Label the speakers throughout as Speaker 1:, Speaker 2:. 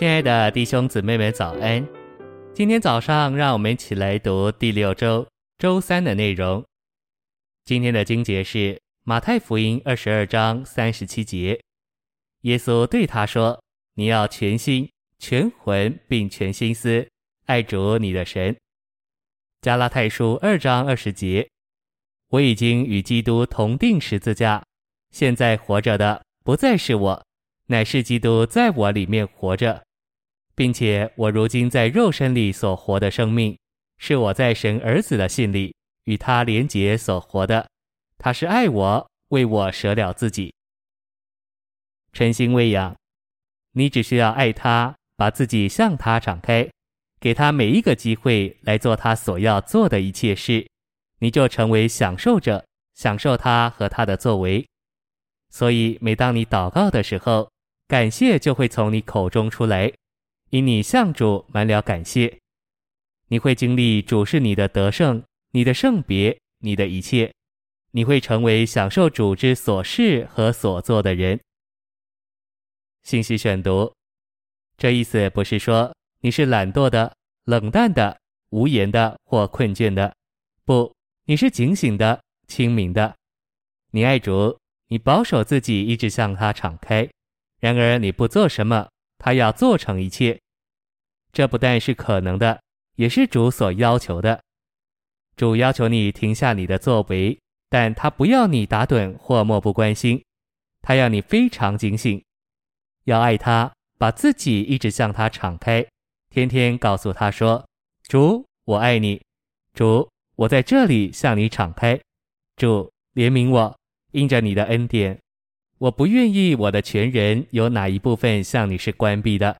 Speaker 1: 亲爱的弟兄姊妹们，早安！今天早上，让我们一起来读第六周周三的内容。今天的经节是马太福音二十二章三十七节。耶稣对他说：“你要全心、全魂并全心思爱主你的神。”加拉太书二章二十节。我已经与基督同钉十字架，现在活着的不再是我，乃是基督在我里面活着，并且我如今在肉身里所活的生命，是我在神儿子的信里与他连结所活的。他是爱我，为我舍了自己。诚心喂养，你只需要爱他，把自己向他敞开，给他每一个机会来做他所要做的一切事。你就成为享受者，享受他和他的作为。所以，每当你祷告的时候，感谢就会从你口中出来，因你向主满了感谢。你会经历主是你的得胜，你的圣别，你的一切。你会成为享受主之所事和所做的人。信息选读，这意思不是说你是懒惰的、冷淡的、无言的或困倦的，不。你是警醒的、清明的，你爱主，你保守自己，一直向他敞开。然而你不做什么，他要做成一切。这不但是可能的，也是主所要求的。主要求你停下你的作为，但他不要你打盹或漠不关心，他要你非常警醒，要爱他，把自己一直向他敞开，天天告诉他说：“主，我爱你。”主。我在这里向你敞开，主怜悯我，因着你的恩典，我不愿意我的全人有哪一部分向你是关闭的，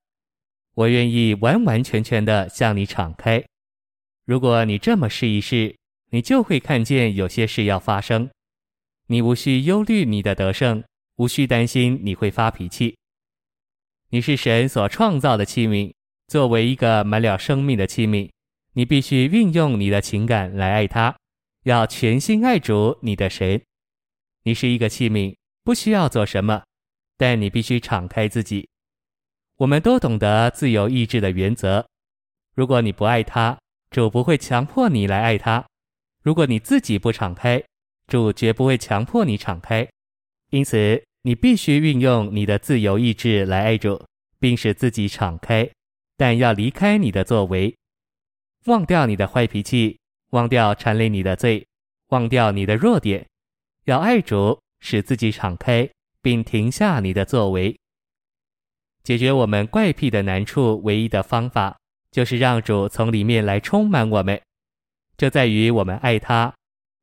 Speaker 1: 我愿意完完全全的向你敞开。如果你这么试一试，你就会看见有些事要发生。你无需忧虑你的得胜，无需担心你会发脾气。你是神所创造的器皿，作为一个满了生命的器皿。你必须运用你的情感来爱他，要全心爱主你的神。你是一个器皿，不需要做什么，但你必须敞开自己。我们都懂得自由意志的原则。如果你不爱他，主不会强迫你来爱他；如果你自己不敞开，主绝不会强迫你敞开。因此，你必须运用你的自由意志来爱主，并使自己敞开，但要离开你的作为。忘掉你的坏脾气，忘掉缠累你的罪，忘掉你的弱点，要爱主，使自己敞开，并停下你的作为。解决我们怪癖的难处，唯一的方法就是让主从里面来充满我们。这在于我们爱他，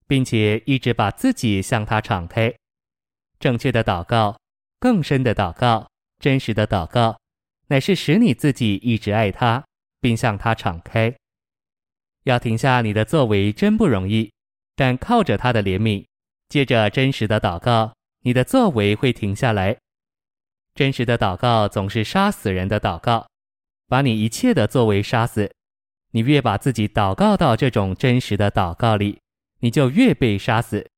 Speaker 1: 并且一直把自己向他敞开。正确的祷告，更深的祷告，真实的祷告，乃是使你自己一直爱他，并向他敞开。要停下你的作为真不容易，但靠着他的怜悯，借着真实的祷告，你的作为会停下来。真实的祷告总是杀死人的祷告，把你一切的作为杀死。你越把自己祷告到这种真实的祷告里，你就越被杀死。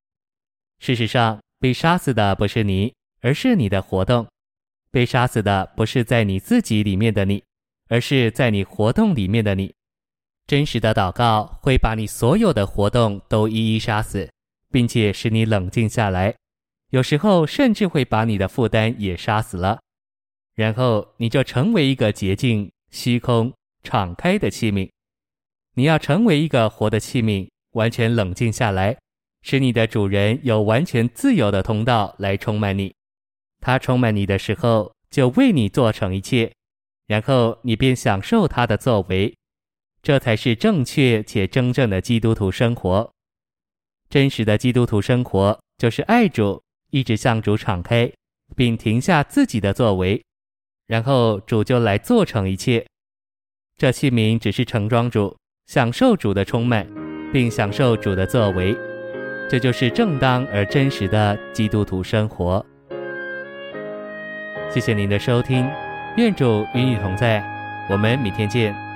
Speaker 1: 事实上，被杀死的不是你，而是你的活动；被杀死的不是在你自己里面的你，而是在你活动里面的你。真实的祷告会把你所有的活动都一一杀死，并且使你冷静下来。有时候甚至会把你的负担也杀死了，然后你就成为一个洁净、虚空、敞开的器皿。你要成为一个活的器皿，完全冷静下来，使你的主人有完全自由的通道来充满你。他充满你的时候，就为你做成一切，然后你便享受他的作为。这才是正确且真正的基督徒生活。真实的基督徒生活就是爱主，一直向主敞开，并停下自己的作为，然后主就来做成一切。这器皿只是盛装主，享受主的充满，并享受主的作为。这就是正当而真实的基督徒生活。谢谢您的收听，愿主与你同在，我们明天见。